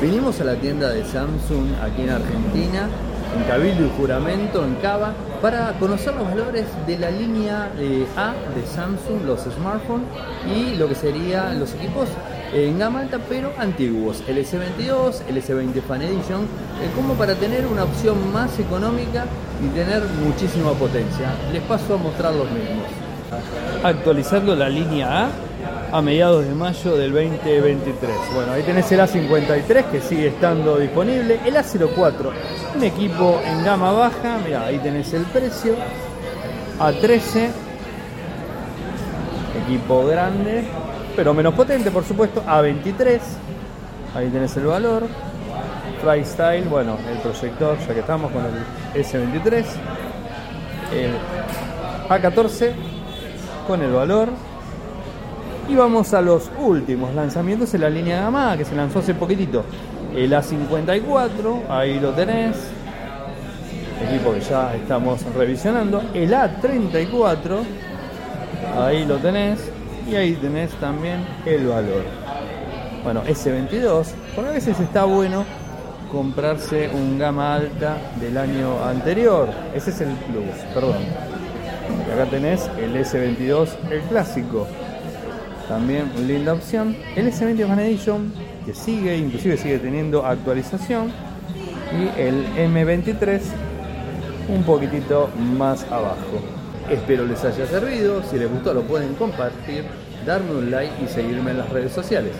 Vinimos a la tienda de Samsung aquí en Argentina, en Cabildo y Juramento, en Cava, para conocer los valores de la línea eh, A de Samsung, los smartphones y lo que serían los equipos en gama alta pero antiguos, el S22, el S20 Fan Edition, eh, como para tener una opción más económica y tener muchísima potencia. Les paso a mostrar los mismos. Actualizando la línea A a mediados de mayo del 2023. Bueno, ahí tenés el A53 que sigue estando disponible, el A04, un equipo en gama baja, mira, ahí tenés el precio, A13, equipo grande, pero menos potente por supuesto, A23, ahí tenés el valor, Freestyle, bueno, el proyector, ya que estamos con el S23, el A14 con el valor, y vamos a los últimos lanzamientos en la línea Gama que se lanzó hace poquitito. El A54, ahí lo tenés. Equipo que ya estamos revisionando. El A34, ahí lo tenés. Y ahí tenés también el valor. Bueno, S22. Por a veces está bueno comprarse un gama alta del año anterior. Ese es el plus, perdón. Y acá tenés el S22, el clásico también linda opción. El S20 Fan Edition, que sigue, inclusive sigue teniendo actualización. Y el M23, un poquitito más abajo. Espero les haya servido. Si les gustó, lo pueden compartir, darme un like y seguirme en las redes sociales.